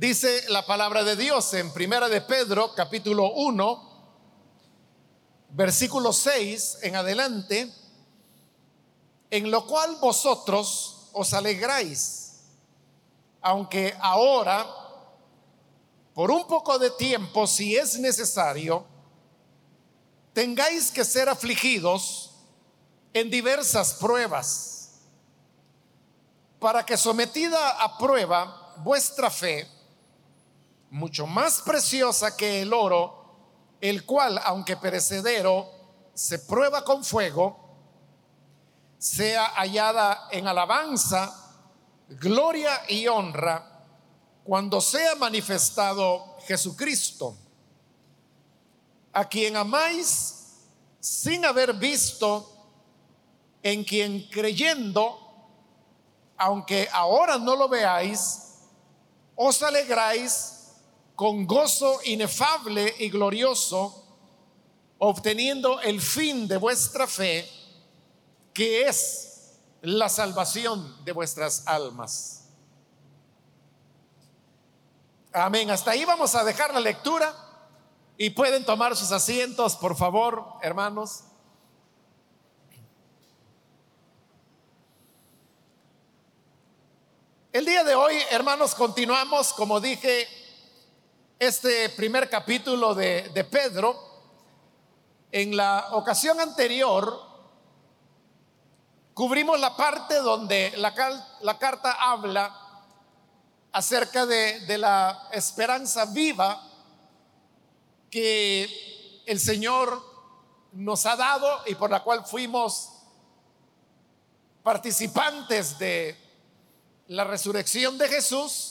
Dice la palabra de Dios en Primera de Pedro, capítulo 1, versículo 6 en adelante, en lo cual vosotros os alegráis, aunque ahora, por un poco de tiempo, si es necesario, tengáis que ser afligidos en diversas pruebas, para que sometida a prueba vuestra fe, mucho más preciosa que el oro, el cual, aunque perecedero, se prueba con fuego, sea hallada en alabanza, gloria y honra cuando sea manifestado Jesucristo, a quien amáis sin haber visto, en quien creyendo, aunque ahora no lo veáis, os alegráis con gozo inefable y glorioso, obteniendo el fin de vuestra fe, que es la salvación de vuestras almas. Amén. Hasta ahí vamos a dejar la lectura y pueden tomar sus asientos, por favor, hermanos. El día de hoy, hermanos, continuamos, como dije, este primer capítulo de, Pedro, en la ocasión anterior cubrimos la parte donde la, la carta habla acerca de la esperanza viva que el Señor nos ha dado y por la cual fuimos participantes de la resurrección de Jesús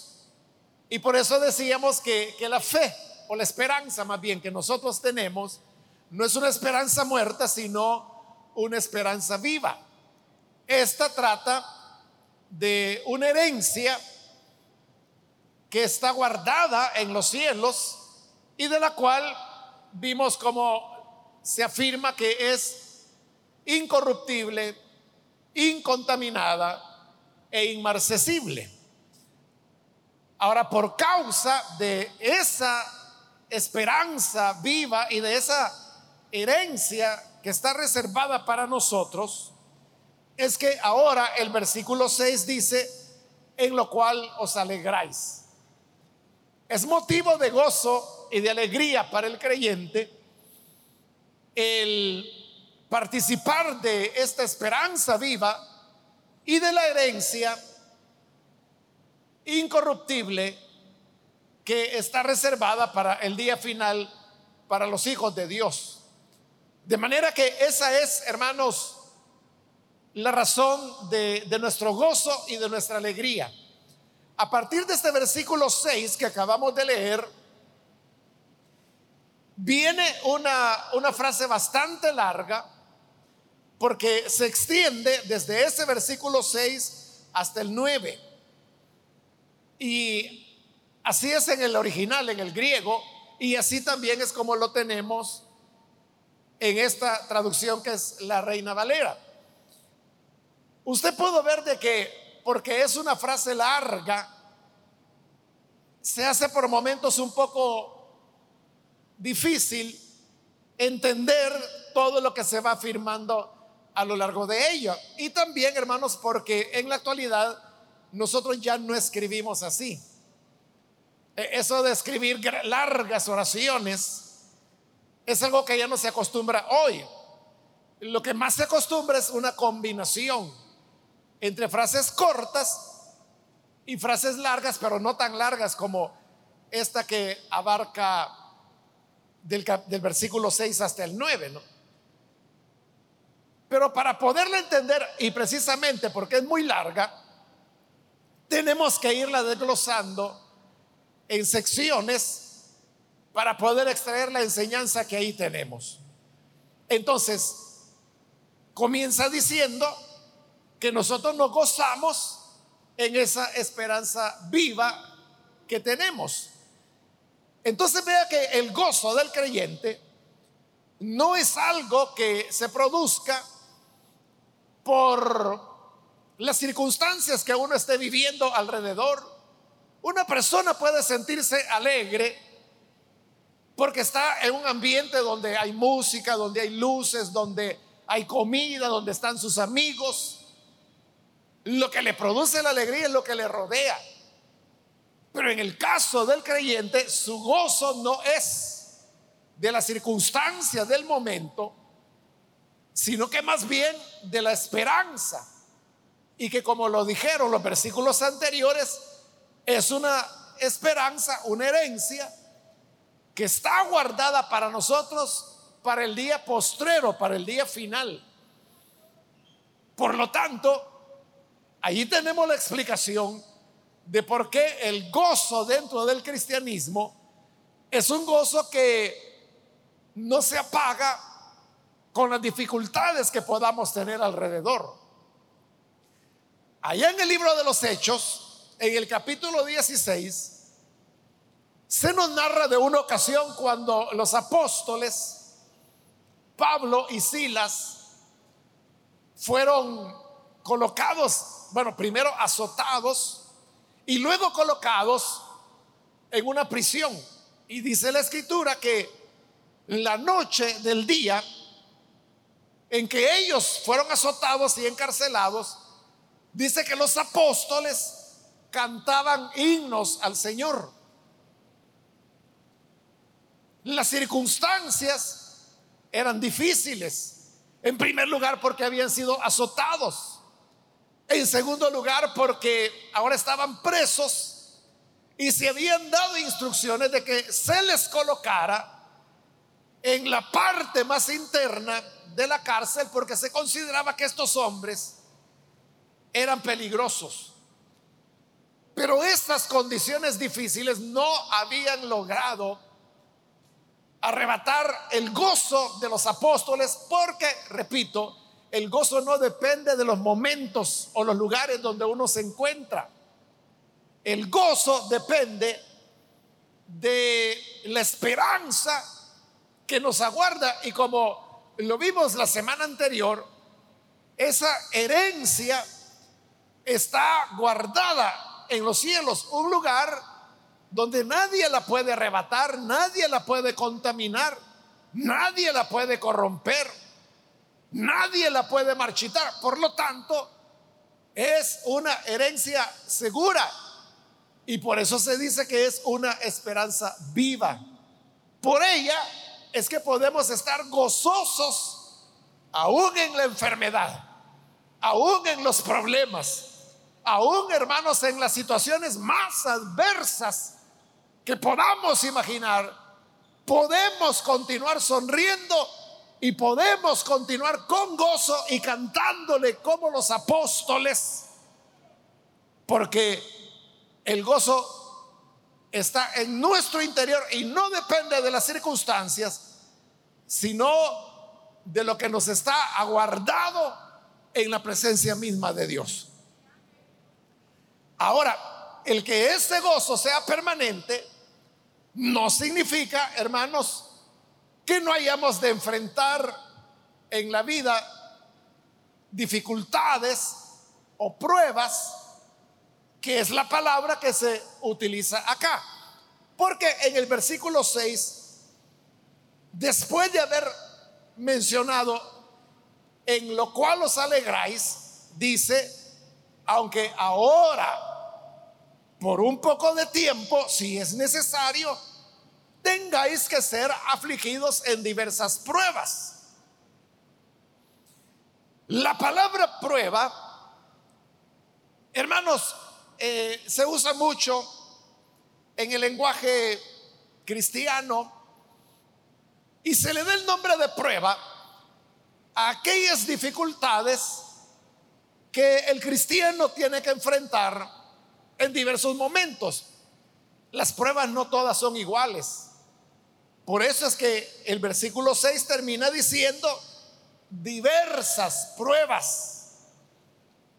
y por eso decíamos que, la fe o la esperanza más bien que nosotros tenemos no es una esperanza muerta, sino una esperanza viva. Esta trata de una herencia que está guardada en los cielos y de la cual vimos como se afirma que es incorruptible, incontaminada e inmarcesible. Ahora, por causa de esa esperanza viva y de esa herencia que está reservada para nosotros, es que ahora el versículo 6 dice, en lo cual os alegráis. Es motivo de gozo y de alegría para el creyente el participar de esta esperanza viva y de la herencia incorruptible que está reservada para el día final para los hijos de Dios. De manera que esa es, hermanos, la razón de, nuestro gozo y de nuestra alegría. A partir de este versículo 6 que acabamos de leer, viene una, una frase bastante larga porque se extiende desde ese versículo 6 hasta el 9. Y así es en el original, en el griego, y así también es como lo tenemos en esta traducción que es la Reina Valera. Usted puede ver de que, porque es una frase larga, se hace por momentos un poco difícil entender todo lo que se va afirmando a lo largo de ella. Y también, hermanos, porque en la actualidad nosotros ya no escribimos así. E, eso de escribir largas oraciones es algo que ya no se acostumbra hoy. Lo que más se acostumbra es una combinación entre frases cortas y frases largas, pero no tan largas como esta que abarca del, versículo 6 hasta el 9, ¿no? Pero para poderla entender, y precisamente porque es muy larga, tenemos que irla desglosando en secciones para poder extraer la enseñanza que ahí tenemos. Entonces, comienza diciendo que nosotros nos gozamos en esa esperanza viva que tenemos. Entonces vea que el gozo del creyente no es algo que se produzca por las circunstancias que uno esté viviendo alrededor Una persona puede sentirse alegre porque está en un ambiente donde hay música, donde hay luces, donde hay comida, donde están sus amigos. Lo que le produce la alegría es lo que le rodea. Pero en el caso del creyente, su gozo no es de las circunstancias del momento, sino que más bien de la esperanza. Y que como lo dijeron los versículos anteriores, es una esperanza, una herencia que está guardada para nosotros para el día postrero, para el día final. Por lo tanto, allí tenemos la explicación de por qué el gozo dentro del cristianismo es un gozo que no se apaga con las dificultades que podamos tener alrededor. Allá en el libro de los Hechos, en el capítulo 16, se nos narra de una ocasión cuando los apóstoles, Pablo y Silas, fueron colocados, bueno, primero azotados y luego colocados en una prisión. Y dice la escritura que la noche del día en que ellos fueron azotados y encarcelados, dice que los apóstoles cantaban himnos al Señor. Las circunstancias eran difíciles. En primer lugar porque habían sido azotados. En segundo lugar porque ahora estaban presos y se habían dado instrucciones de que se les colocara en la parte más interna de la cárcel porque se consideraba que estos hombres eran peligrosos. Pero estas condiciones difíciles no habían logrado arrebatar el gozo de los apóstoles porque, repito, el gozo no depende de los momentos o los lugares donde uno se encuentra. El gozo depende de la esperanza que nos aguarda y como lo vimos la semana anterior, esa herencia está guardada en los cielos, un lugar donde nadie la puede arrebatar, nadie la puede contaminar, nadie la puede corromper, nadie la puede marchitar. Por lo tanto, es una herencia segura y por eso se dice que es una esperanza viva. Por ella es que podemos estar gozosos aún en la enfermedad, aún en los problemas, aún hermanos en las situaciones más adversas que podamos imaginar, podemos continuar sonriendo y podemos continuar con gozo y cantándole como los apóstoles, porque el gozo está en nuestro interior y no depende de las circunstancias, sino de lo que nos está aguardado en la presencia misma de Dios. Ahora, el que ese gozo sea permanente no significa, hermanos, que no hayamos de enfrentar en la vida dificultades o pruebas que es la palabra que se utiliza acá. Porque en el versículo 6, después de haber mencionado en lo cual os alegráis, dice, aunque ahora, por un poco de tiempo, si es necesario, tengáis que ser afligidos en diversas pruebas. La palabra prueba, hermanos, eh, se usa mucho en el lenguaje cristiano y se le da el nombre de prueba a aquellas dificultades que el cristiano tiene que enfrentar en diversos momentos. Las pruebas no todas son iguales. Por eso es que el versículo 6 termina diciendo diversas pruebas.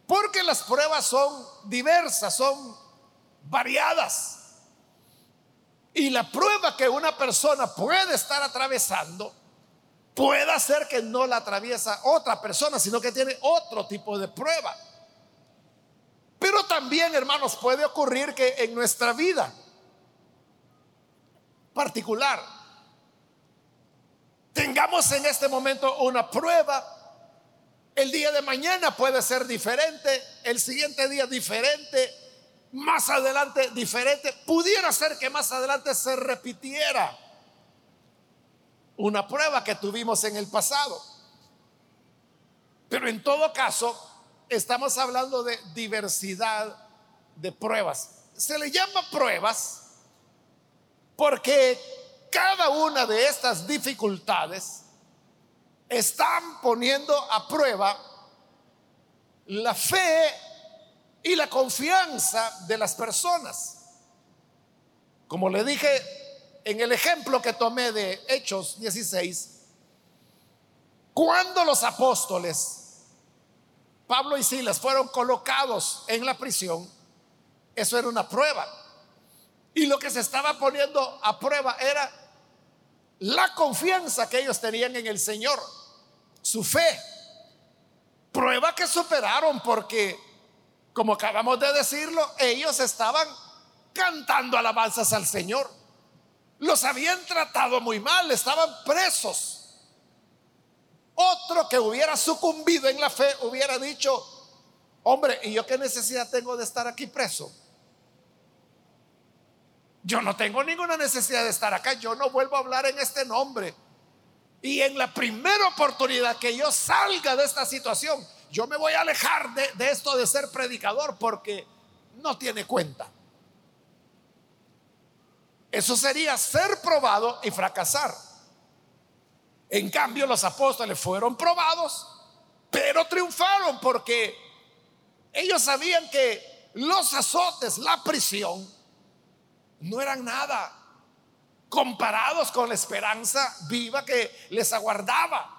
Porque las pruebas son diversas, son variadas. Y la prueba que una persona puede estar atravesando puede ser que no la atraviesa otra persona, sino que tiene otro tipo de prueba. Pero también, hermanos, puede ocurrir que en nuestra vida particular tengamos en este momento una prueba. El día de mañana puede ser diferente, el siguiente día diferente, más adelante diferente. Pudiera ser que más adelante se repitiera una prueba que tuvimos en el pasado. Pero en todo caso, estamos hablando de diversidad de pruebas. Se le llama pruebas porque cada una de estas dificultades están poniendo a prueba la fe y la confianza de las personas. Como le dije en el ejemplo que tomé de Hechos 16, cuando los apóstoles Pablo y Silas fueron colocados en la prisión, eso era una prueba. Y lo que se estaba poniendo a prueba era la confianza que ellos tenían en el Señor, su fe. Prueba que superaron porque, como acabamos de decirlo, ellos estaban cantando alabanzas al Señor. Los habían tratado muy mal, estaban presos. Otro que hubiera sucumbido en la fe hubiera dicho, hombre, ¿y yo qué necesidad tengo de estar aquí preso? Yo no tengo ninguna necesidad de estar acá, yo no vuelvo a hablar en este nombre. Y en la primera oportunidad que yo salga de esta situación, yo me voy a alejar de, de esto de ser predicador porque no tiene cuenta. Eso sería ser probado y fracasar. En cambio, los apóstoles fueron probados, pero triunfaron porque ellos sabían que los azotes, la prisión, no eran nada comparados con la esperanza viva que les aguardaba.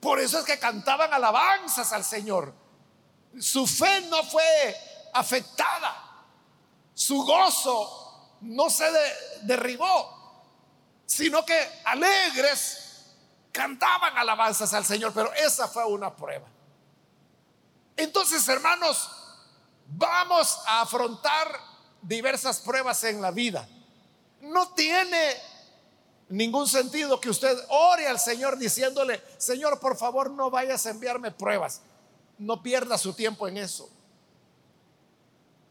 Por eso es que cantaban alabanzas al Señor. Su fe no fue afectada. Su gozo no se derribó, sino que alegres cantaban alabanzas al Señor, pero esa fue una prueba. Entonces, hermanos, vamos a afrontar diversas pruebas en la vida. No tiene ningún sentido que usted ore al Señor diciéndole, Señor, por favor, no vayas a enviarme pruebas. No pierda su tiempo en eso.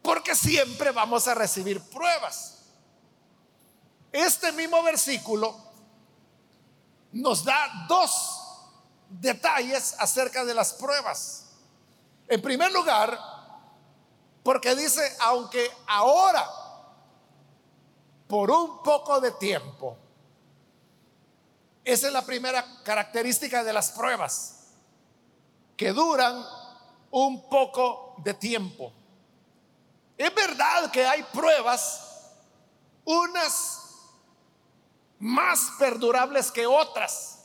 Porque siempre vamos a recibir pruebas. Este mismo versículo nos da dos detalles acerca de las pruebas. En primer lugar, porque dice, aunque ahora, por un poco de tiempo, esa es la primera característica de las pruebas, que duran un poco de tiempo. Es verdad que hay pruebas, unas más perdurables que otras.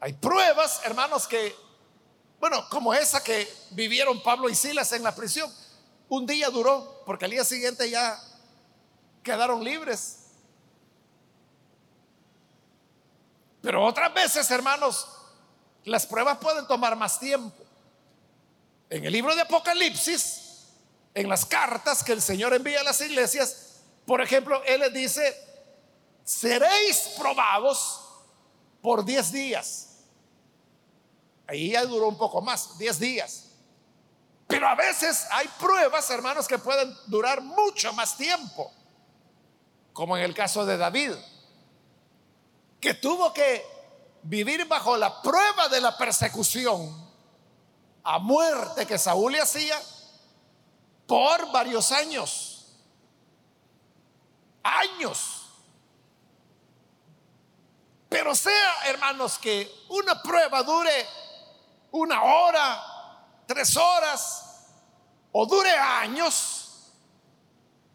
Hay pruebas, hermanos, que, bueno, como esa que vivieron Pablo y Silas en la prisión. Un día duró, porque al día siguiente ya quedaron libres. Pero otras veces, hermanos, las pruebas pueden tomar más tiempo. En el libro de Apocalipsis, en las cartas que el Señor envía a las iglesias, por ejemplo, Él les dice, seréis probados por 10 días. Ahí ya duró un poco más, 10 días. Pero a veces hay pruebas, hermanos, que pueden durar mucho más tiempo. Como en el caso de David, que tuvo que vivir bajo la prueba de la persecución a muerte que Saúl le hacía por varios años. Años. Pero sea, hermanos, que una prueba dure una hora, tres horas o dure años,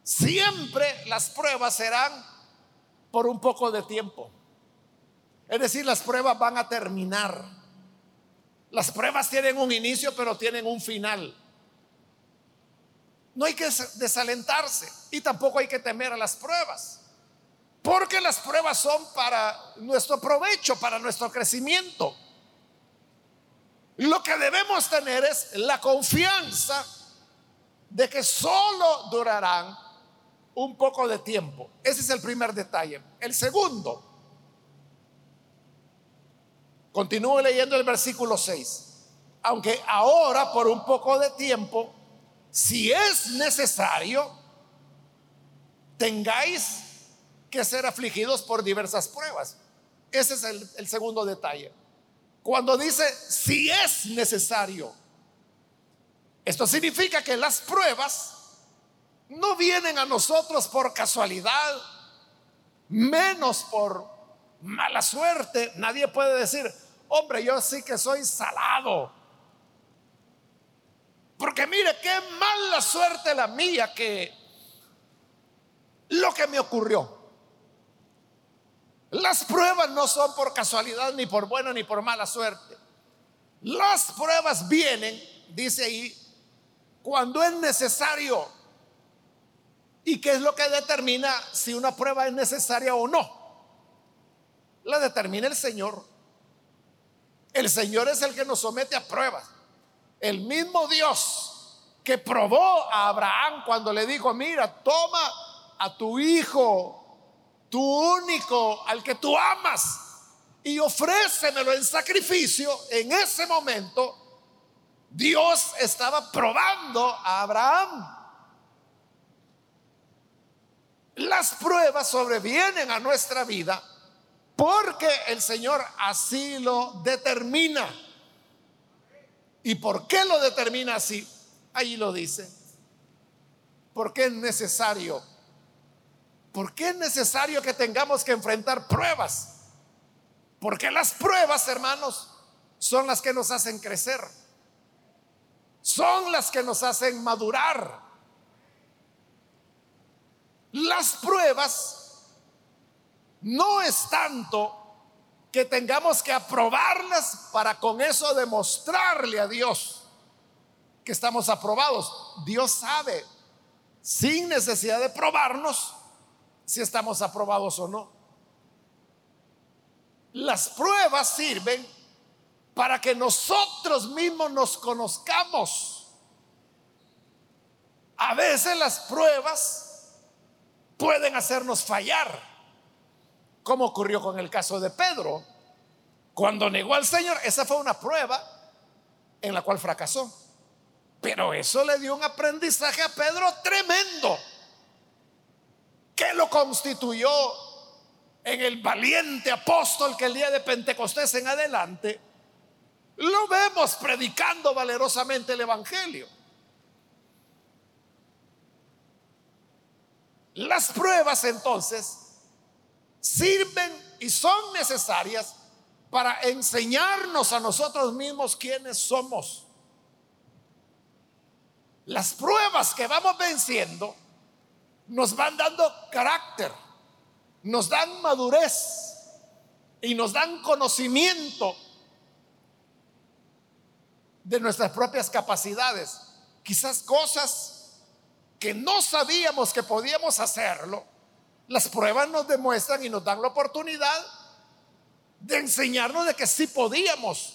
siempre las pruebas serán por un poco de tiempo. Es decir, las pruebas van a terminar. Las pruebas tienen un inicio, pero tienen un final. No hay que desalentarse y tampoco hay que temer a las pruebas. Porque las pruebas son para nuestro provecho, para nuestro crecimiento. Lo que debemos tener es la confianza de que solo durarán un poco de tiempo. Ese es el primer detalle. El segundo, continúo leyendo el versículo 6. Aunque ahora por un poco de tiempo, si es necesario, tengáis que ser afligidos por diversas pruebas. Ese es el, segundo detalle. Cuando dice si es necesario, esto significa que las pruebas no vienen a nosotros por casualidad, menos por mala suerte. Nadie puede decir, hombre, yo sí que soy salado. Porque mire, qué mala suerte la mía que lo que me ocurrió. Las pruebas no son por casualidad, ni por buena, ni por mala suerte. Las pruebas vienen, dice ahí, cuando es necesario. ¿Y qué es lo que determina si una prueba es necesaria o no? La determina el Señor. El Señor es el que nos somete a pruebas. El mismo Dios que probó a Abraham cuando le dijo, mira, toma a tu hijo tu único, al que tú amas, y ofrécemelo en sacrificio, en ese momento Dios estaba probando a Abraham. Las pruebas sobrevienen a nuestra vida porque el Señor así lo determina. ¿Y por qué lo determina así? Ahí lo dice. Porque es necesario ¿Por qué es necesario que tengamos que enfrentar pruebas? Porque las pruebas, hermanos, son las que nos hacen crecer. Son las que nos hacen madurar. Las pruebas no es tanto que tengamos que aprobarlas para con eso demostrarle a Dios que estamos aprobados. Dios sabe, sin necesidad de probarnos, si estamos aprobados o no. Las pruebas sirven para que nosotros mismos nos conozcamos. A veces las pruebas pueden hacernos fallar, como ocurrió con el caso de Pedro. Cuando negó al Señor, esa fue una prueba en la cual fracasó. Pero eso le dio un aprendizaje a Pedro tremendo que lo constituyó en el valiente apóstol que el día de Pentecostés en adelante, lo vemos predicando valerosamente el Evangelio. Las pruebas entonces sirven y son necesarias para enseñarnos a nosotros mismos quiénes somos. Las pruebas que vamos venciendo nos van dando carácter, nos dan madurez y nos dan conocimiento de nuestras propias capacidades. Quizás cosas que no sabíamos que podíamos hacerlo, las pruebas nos demuestran y nos dan la oportunidad de enseñarnos de que sí podíamos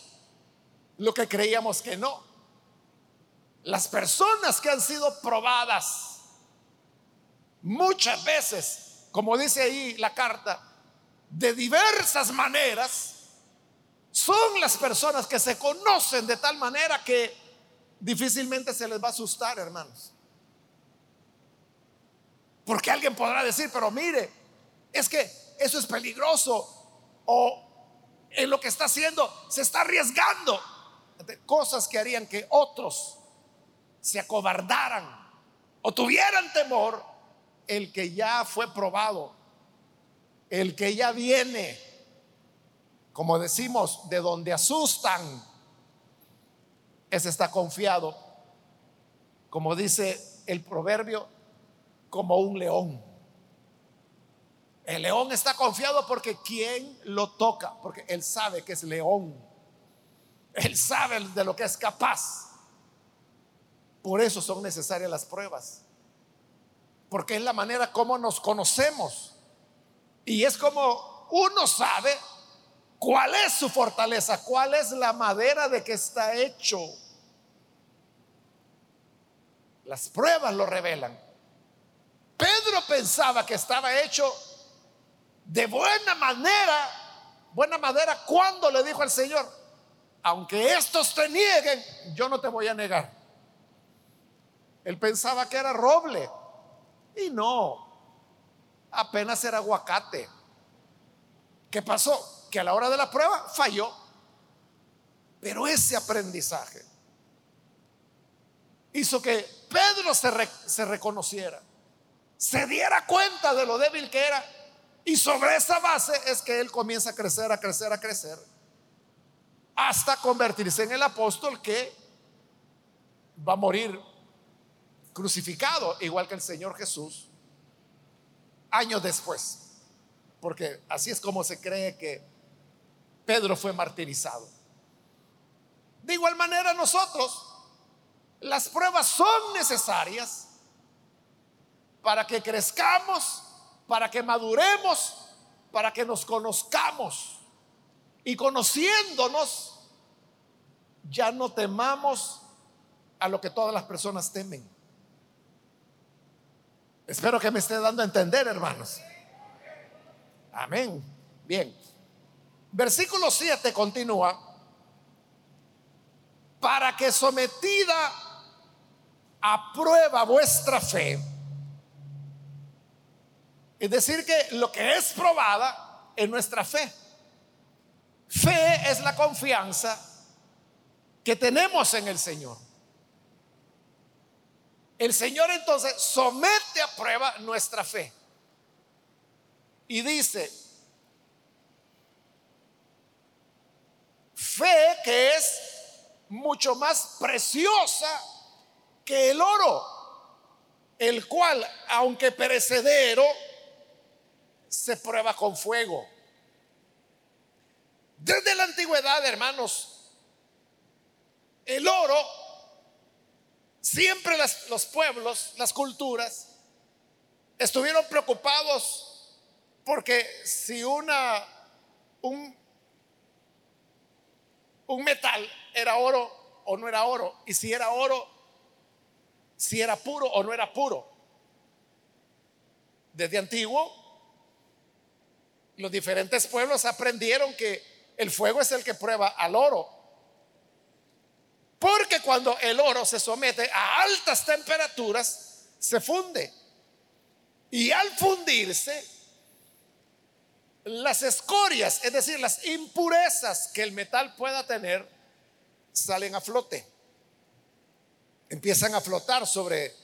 lo que creíamos que no. Las personas que han sido probadas muchas veces, como dice ahí la carta, de diversas maneras, son las personas que se conocen de tal manera que difícilmente se les va a asustar, hermanos. Porque alguien podrá decir, pero mire, es que eso es peligroso o en lo que está haciendo se está arriesgando. Cosas que harían que otros se acobardaran o tuvieran temor el que ya fue probado, el que ya viene, como decimos, de donde asustan, ese está confiado, como dice el proverbio, como un león. El león está confiado porque quien lo toca, porque él sabe que es león, él sabe de lo que es capaz. Por eso son necesarias las pruebas porque es la manera como nos conocemos. Y es como uno sabe cuál es su fortaleza, cuál es la madera de que está hecho. Las pruebas lo revelan. Pedro pensaba que estaba hecho de buena manera, buena madera, cuando le dijo al Señor, aunque estos te nieguen, yo no te voy a negar. Él pensaba que era roble y no, apenas era aguacate. ¿Qué pasó? Que a la hora de la prueba falló. Pero ese aprendizaje hizo que Pedro se, se reconociera, se diera cuenta de lo débil que era. Y sobre esa base es que él comienza a crecer, a crecer, a crecer, hasta convertirse en el apóstol que va a morir crucificado, igual que el Señor Jesús, años después. Porque así es como se cree que Pedro fue martirizado. De igual manera nosotros las pruebas son necesarias para que crezcamos, para que maduremos, para que nos conozcamos. Y conociéndonos, ya no temamos a lo que todas las personas temen. Espero que me esté dando a entender, hermanos. Amén. Bien. Versículo 7 continúa. Para que sometida a prueba vuestra fe. Es decir, que lo que es probada es nuestra fe. Fe es la confianza que tenemos en el Señor. El Señor entonces somete a prueba nuestra fe. Y dice, fe que es mucho más preciosa que el oro, el cual, aunque perecedero, se prueba con fuego. Desde la antigüedad, hermanos, el oro, siempre los pueblos, las culturas, estuvieron preocupados porque si una, un, un metal era oro o no era oro, y si era oro, si era puro o no era puro. Desde antiguo, los diferentes pueblos aprendieron que el fuego es el que prueba al oro. Porque cuando el oro se somete a altas temperaturas, se funde. Y al fundirse, las escorias, es decir, las impurezas que el metal pueda tener, salen a flote empiezan a flotar sobre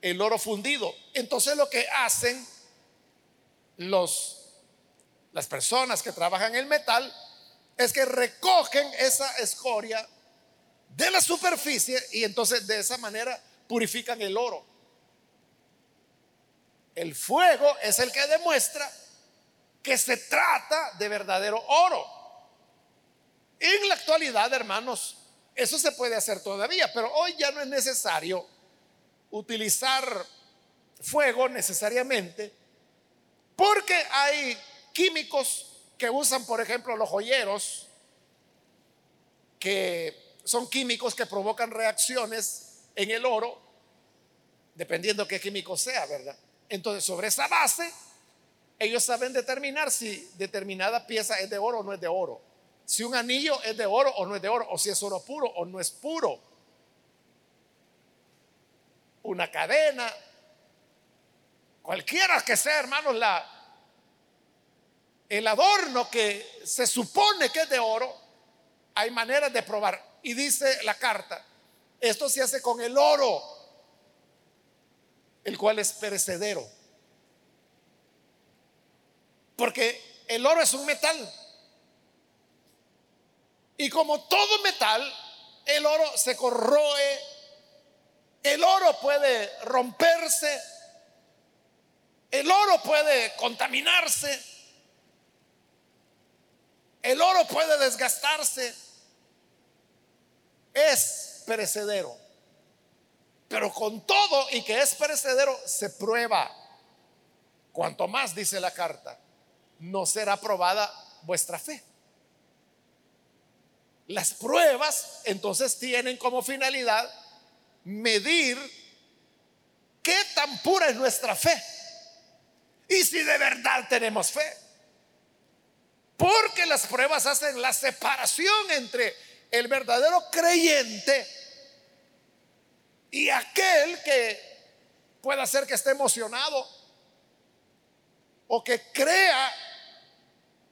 el oro fundido. Entonces lo que hacen los las personas que trabajan el metal es que recogen esa escoria de la superficie y entonces de esa manera purifican el oro. El fuego es el que demuestra que se trata de verdadero oro. En la actualidad, hermanos, eso se puede hacer todavía, pero hoy ya no es necesario utilizar fuego necesariamente, porque hay químicos que usan, por ejemplo, los joyeros, que son químicos que provocan reacciones en el oro, dependiendo qué químico sea, ¿verdad? Entonces, sobre esa base, ellos saben determinar si determinada pieza es de oro o no es de oro si un anillo es de oro o no es de oro, o si es oro puro o no es puro. Una cadena, cualquiera que sea, hermanos, la, el adorno que se supone que es de oro, hay maneras de probar. Y dice la carta, esto se hace con el oro, el cual es perecedero. Porque el oro es un metal y como todo metal, el oro se corroe, el oro puede romperse, el oro puede contaminarse, el oro puede desgastarse, es perecedero. Pero con todo y que es perecedero, se prueba. Cuanto más dice la carta, no será probada vuestra fe. Las pruebas entonces tienen como finalidad medir qué tan pura es nuestra fe. Y si de verdad tenemos fe. Porque las pruebas hacen la separación entre el verdadero creyente y aquel que pueda ser que esté emocionado o que crea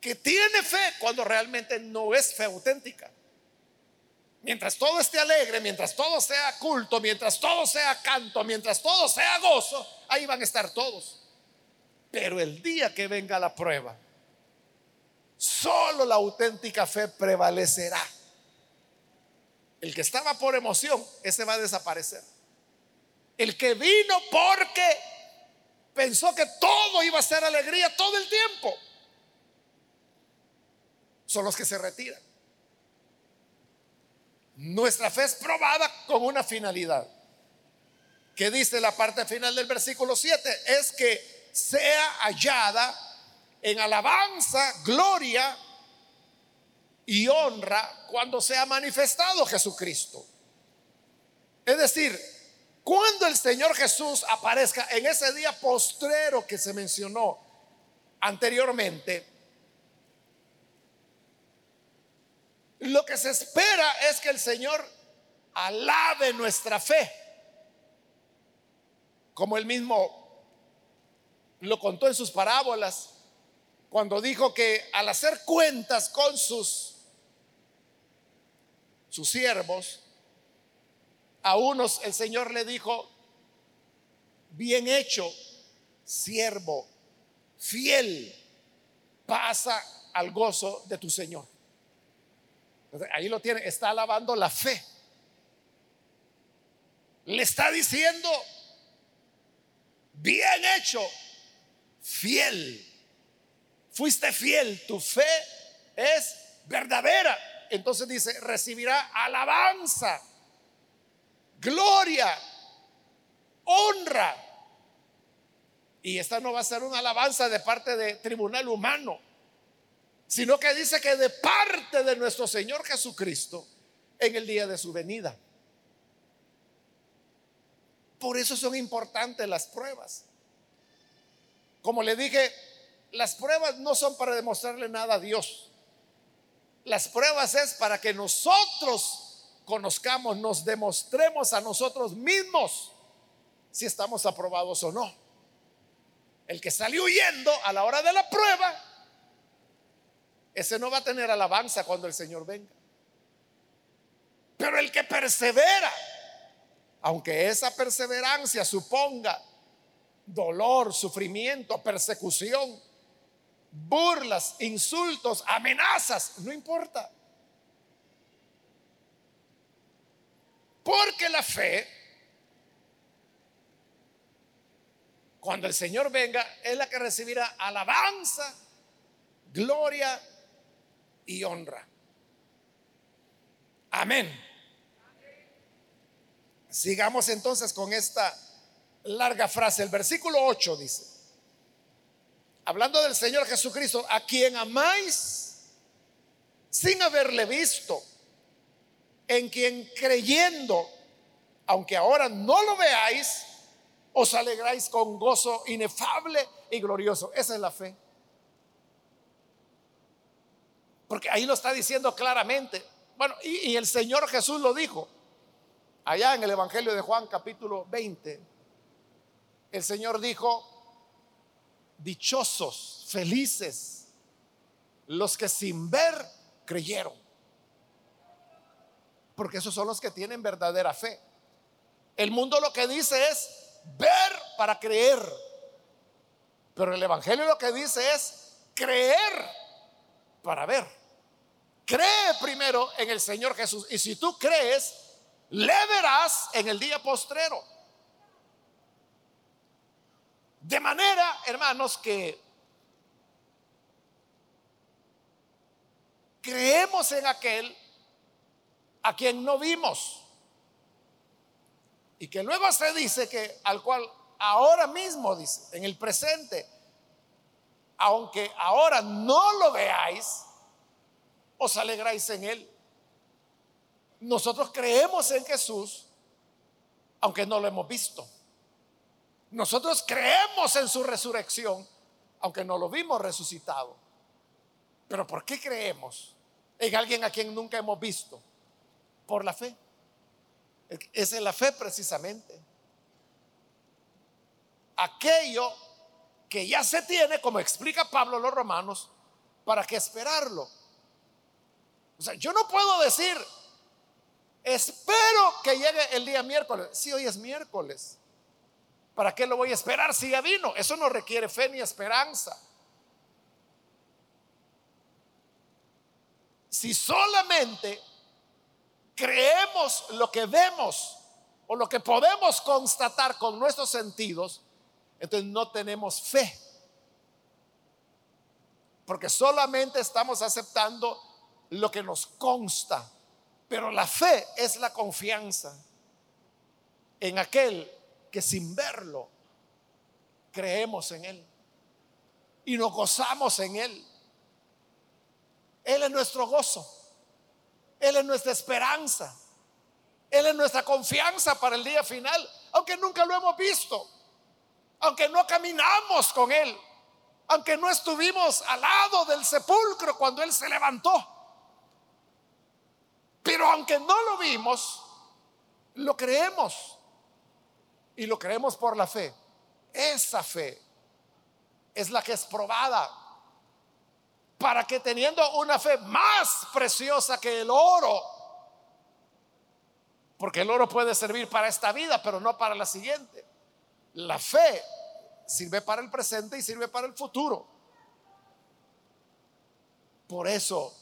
que tiene fe cuando realmente no es fe auténtica. Mientras todo esté alegre, mientras todo sea culto, mientras todo sea canto, mientras todo sea gozo, ahí van a estar todos. Pero el día que venga la prueba, solo la auténtica fe prevalecerá. El que estaba por emoción, ese va a desaparecer. El que vino porque pensó que todo iba a ser alegría todo el tiempo, son los que se retiran. Nuestra fe es probada con una finalidad. Que dice la parte final del versículo 7? Es que sea hallada en alabanza, gloria y honra cuando sea manifestado Jesucristo. Es decir, cuando el Señor Jesús aparezca en ese día postrero que se mencionó anteriormente, Lo que se espera es que el Señor alabe nuestra fe, como él mismo lo contó en sus parábolas, cuando dijo que al hacer cuentas con sus siervos, a unos el Señor le dijo, bien hecho, siervo, fiel, pasa al gozo de tu Señor. Ahí lo tiene, está alabando la fe. Le está diciendo, bien hecho, fiel. Fuiste fiel, tu fe es verdadera. Entonces dice, recibirá alabanza, gloria, honra. Y esta no va a ser una alabanza de parte de tribunal humano sino que dice que de parte de nuestro Señor Jesucristo en el día de su venida. Por eso son importantes las pruebas. Como le dije, las pruebas no son para demostrarle nada a Dios. Las pruebas es para que nosotros conozcamos, nos demostremos a nosotros mismos si estamos aprobados o no. El que salió huyendo a la hora de la prueba ese no va a tener alabanza cuando el Señor venga. Pero el que persevera, aunque esa perseverancia suponga dolor, sufrimiento, persecución, burlas, insultos, amenazas, no importa. Porque la fe, cuando el Señor venga, es la que recibirá alabanza, gloria y honra. Amén. Sigamos entonces con esta larga frase. El versículo 8 dice, hablando del Señor Jesucristo, a quien amáis sin haberle visto, en quien creyendo, aunque ahora no lo veáis, os alegráis con gozo inefable y glorioso. Esa es la fe. Porque ahí lo está diciendo claramente. Bueno, y, el Señor Jesús lo dijo. Allá en el Evangelio de Juan capítulo 20, el Señor dijo, dichosos, felices, los que sin ver creyeron. Porque esos son los que tienen verdadera fe. El mundo lo que dice es ver para creer. Pero el Evangelio lo que dice es creer para ver. Cree primero en el Señor Jesús. Y si tú crees, le verás en el día postrero. De manera, hermanos, que creemos en aquel a quien no vimos. Y que luego se dice que al cual ahora mismo dice, en el presente, aunque ahora no lo veáis, os alegráis en Él. Nosotros creemos en Jesús, aunque no lo hemos visto. Nosotros creemos en su resurrección, aunque no lo vimos resucitado. Pero ¿por qué creemos en alguien a quien nunca hemos visto? Por la fe. Esa es la fe precisamente. Aquello que ya se tiene, como explica Pablo los romanos, ¿para qué esperarlo? O sea, yo no puedo decir, espero que llegue el día miércoles. Si hoy es miércoles, ¿para qué lo voy a esperar si ya vino? Eso no requiere fe ni esperanza. Si solamente creemos lo que vemos o lo que podemos constatar con nuestros sentidos, entonces no tenemos fe. Porque solamente estamos aceptando lo que nos consta. Pero la fe es la confianza en aquel que sin verlo creemos en Él y nos gozamos en Él. Él es nuestro gozo, Él es nuestra esperanza, Él es nuestra confianza para el día final, aunque nunca lo hemos visto aunque no caminamos con Él, aunque no estuvimos al lado del sepulcro cuando Él se levantó. Pero aunque no lo vimos, lo creemos. Y lo creemos por la fe. Esa fe es la que es probada para que teniendo una fe más preciosa que el oro, porque el oro puede servir para esta vida, pero no para la siguiente. La fe sirve para el presente y sirve para el futuro. Por eso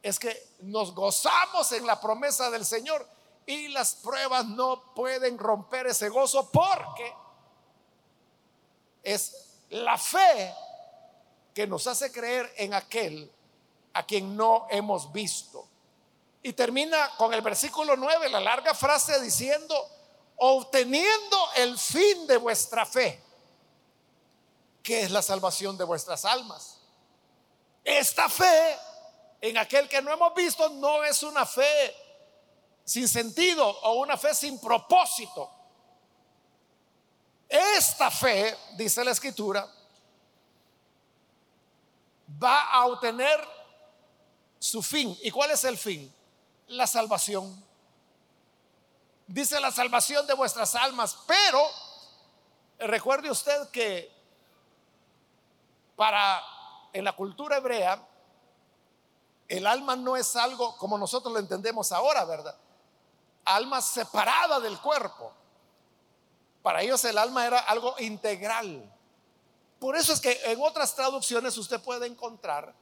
es que nos gozamos en la promesa del Señor y las pruebas no pueden romper ese gozo porque es la fe que nos hace creer en aquel a quien no hemos visto. Y termina con el versículo 9, la larga frase diciendo, obteniendo el fin de vuestra fe, que es la salvación de vuestras almas. Esta fe en aquel que no hemos visto no es una fe sin sentido o una fe sin propósito. Esta fe, dice la escritura, va a obtener su fin. ¿Y cuál es el fin? La salvación dice la salvación de vuestras almas, pero recuerde usted que para en la cultura hebrea el alma no es algo como nosotros lo entendemos ahora, ¿verdad? Alma separada del cuerpo. Para ellos el alma era algo integral. Por eso es que en otras traducciones usted puede encontrar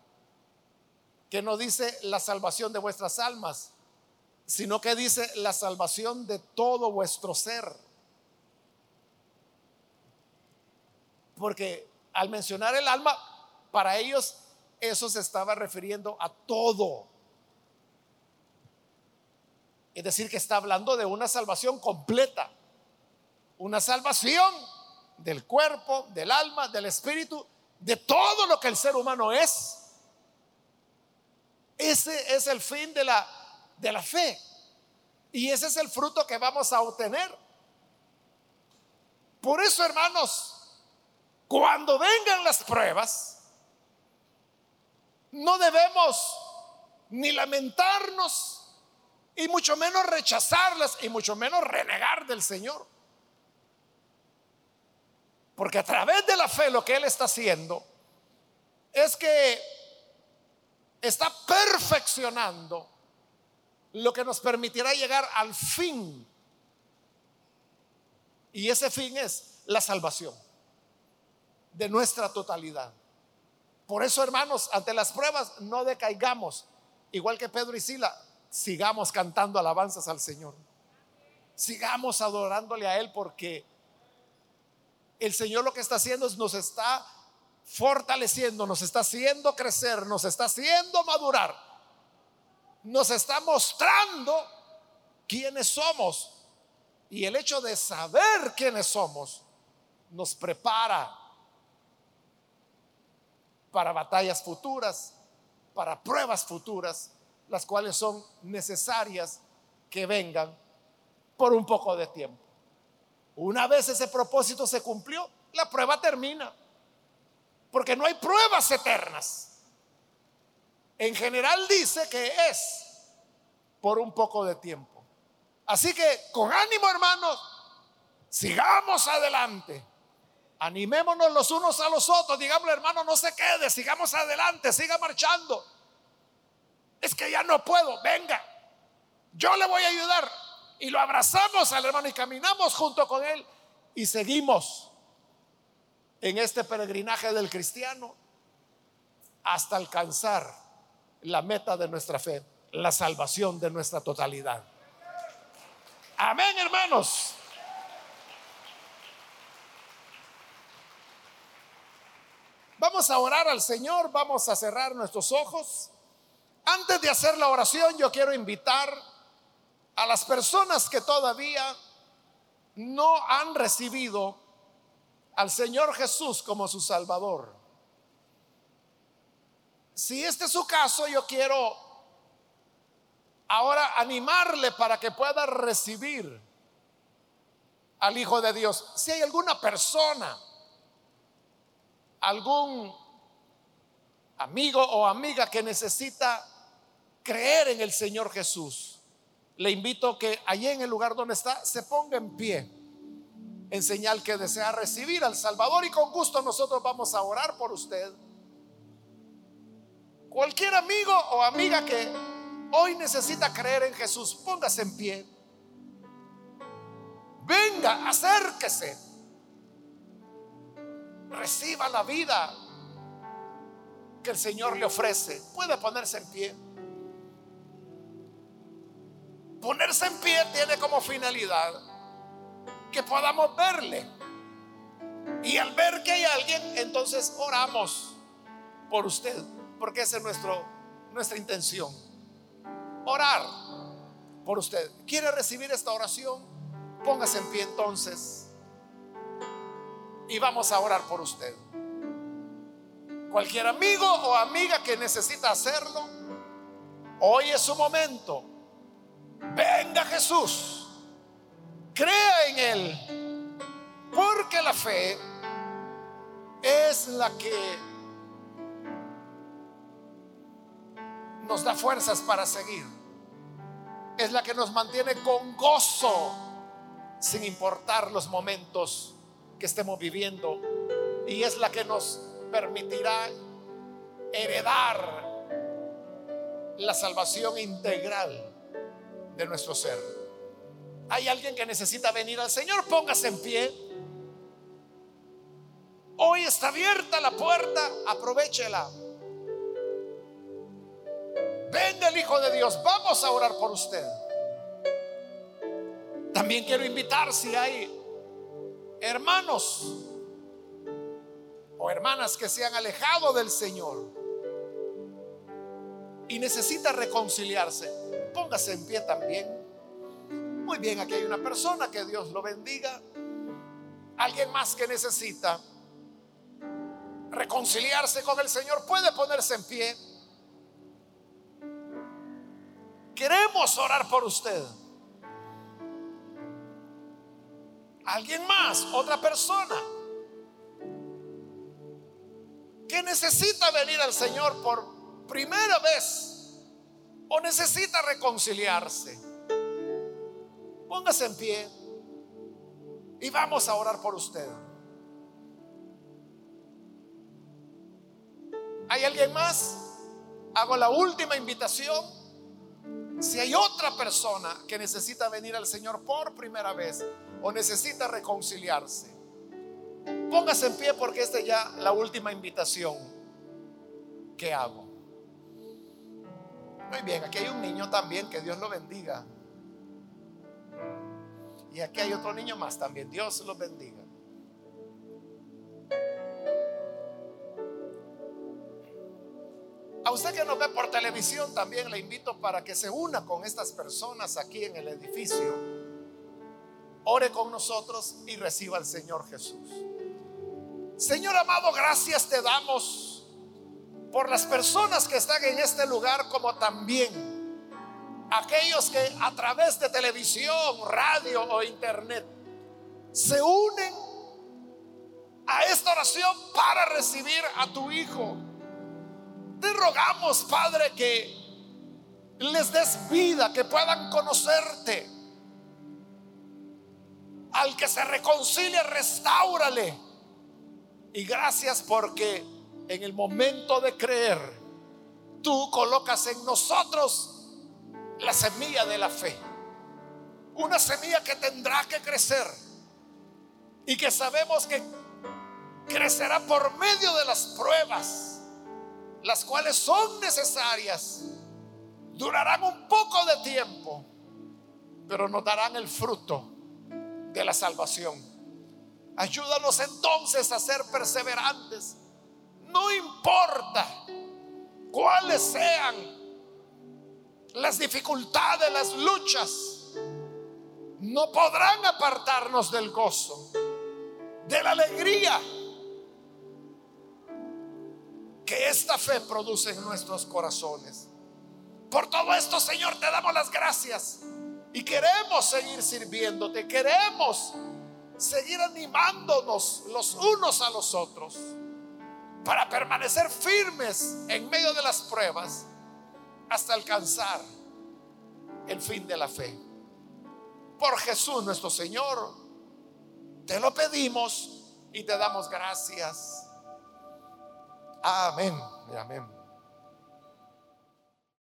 que no dice la salvación de vuestras almas, sino que dice la salvación de todo vuestro ser. Porque al mencionar el alma, para ellos eso se estaba refiriendo a todo. Es decir, que está hablando de una salvación completa, una salvación del cuerpo, del alma, del espíritu, de todo lo que el ser humano es. Ese es el fin de la de la fe. Y ese es el fruto que vamos a obtener. Por eso, hermanos, cuando vengan las pruebas, no debemos ni lamentarnos y mucho menos rechazarlas y mucho menos renegar del Señor. Porque a través de la fe lo que Él está haciendo es que está perfeccionando lo que nos permitirá llegar al fin. Y ese fin es la salvación de nuestra totalidad. Por eso, hermanos, ante las pruebas no decaigamos. Igual que Pedro y Sila, sigamos cantando alabanzas al Señor. Sigamos adorándole a Él porque el Señor lo que está haciendo es nos está fortaleciendo, nos está haciendo crecer, nos está haciendo madurar nos está mostrando quiénes somos. Y el hecho de saber quiénes somos nos prepara para batallas futuras, para pruebas futuras, las cuales son necesarias que vengan por un poco de tiempo. Una vez ese propósito se cumplió, la prueba termina. Porque no hay pruebas eternas. En general dice que es por un poco de tiempo. Así que con ánimo hermanos, sigamos adelante. Animémonos los unos a los otros. Digamos, hermano, no se quede, sigamos adelante, siga marchando. Es que ya no puedo, venga, yo le voy a ayudar. Y lo abrazamos al hermano y caminamos junto con él y seguimos en este peregrinaje del cristiano hasta alcanzar la meta de nuestra fe, la salvación de nuestra totalidad. Amén, hermanos. Vamos a orar al Señor, vamos a cerrar nuestros ojos. Antes de hacer la oración, yo quiero invitar a las personas que todavía no han recibido al Señor Jesús como su Salvador. Si este es su caso, yo quiero ahora animarle para que pueda recibir al Hijo de Dios. Si hay alguna persona, algún amigo o amiga que necesita creer en el Señor Jesús, le invito que allí en el lugar donde está se ponga en pie en señal que desea recibir al Salvador y con gusto nosotros vamos a orar por usted. Cualquier amigo o amiga que hoy necesita creer en Jesús, póngase en pie. Venga, acérquese. Reciba la vida que el Señor le ofrece. Puede ponerse en pie. Ponerse en pie tiene como finalidad que podamos verle. Y al ver que hay alguien, entonces oramos por usted, porque esa es nuestro, nuestra intención. Orar por usted. ¿Quiere recibir esta oración? Póngase en pie entonces. Y vamos a orar por usted. Cualquier amigo o amiga que necesita hacerlo, hoy es su momento venga Jesús, crea en Él, porque la fe es la que nos da fuerzas para seguir, es la que nos mantiene con gozo, sin importar los momentos que estemos viviendo, y es la que nos permitirá heredar la salvación integral de nuestro ser. Hay alguien que necesita venir al Señor, póngase en pie. Hoy está abierta la puerta, aprovechela. Venga el Hijo de Dios, vamos a orar por usted. También quiero invitar si hay hermanos o hermanas que se han alejado del Señor y necesita reconciliarse Póngase en pie también. Muy bien, aquí hay una persona, que Dios lo bendiga. Alguien más que necesita reconciliarse con el Señor puede ponerse en pie. Queremos orar por usted. Alguien más, otra persona que necesita venir al Señor por primera vez o necesita reconciliarse, póngase en pie y vamos a orar por usted. ¿Hay alguien más? Hago la última invitación. Si hay otra persona que necesita venir al Señor por primera vez o necesita reconciliarse, póngase en pie porque esta es ya la última invitación que hago. Muy bien, aquí hay un niño también, que Dios lo bendiga. Y aquí hay otro niño más también, Dios los bendiga. A usted que nos ve por televisión también le invito para que se una con estas personas aquí en el edificio. Ore con nosotros y reciba al Señor Jesús. Señor amado, gracias te damos por las personas que están en este lugar como también aquellos que a través de televisión, radio o internet se unen a esta oración para recibir a tu Hijo. Te rogamos, Padre, que les des vida, que puedan conocerte. Al que se reconcilia, restáurale. Y gracias porque en el momento de creer, tú colocas en nosotros la semilla de la fe. Una semilla que tendrá que crecer y que sabemos que crecerá por medio de las pruebas, las cuales son necesarias. Durarán un poco de tiempo, pero nos darán el fruto de la salvación. Ayúdanos entonces a ser perseverantes. No importa cuáles sean las dificultades, las luchas, no podrán apartarnos del gozo, de la alegría que esta fe produce en nuestros corazones. Por todo esto, Señor, te damos las gracias y queremos seguir sirviéndote, queremos seguir animándonos los unos a los otros para permanecer firmes en medio de las pruebas hasta alcanzar el fin de la fe. Por Jesús nuestro Señor, te lo pedimos y te damos gracias. Amén. Amén.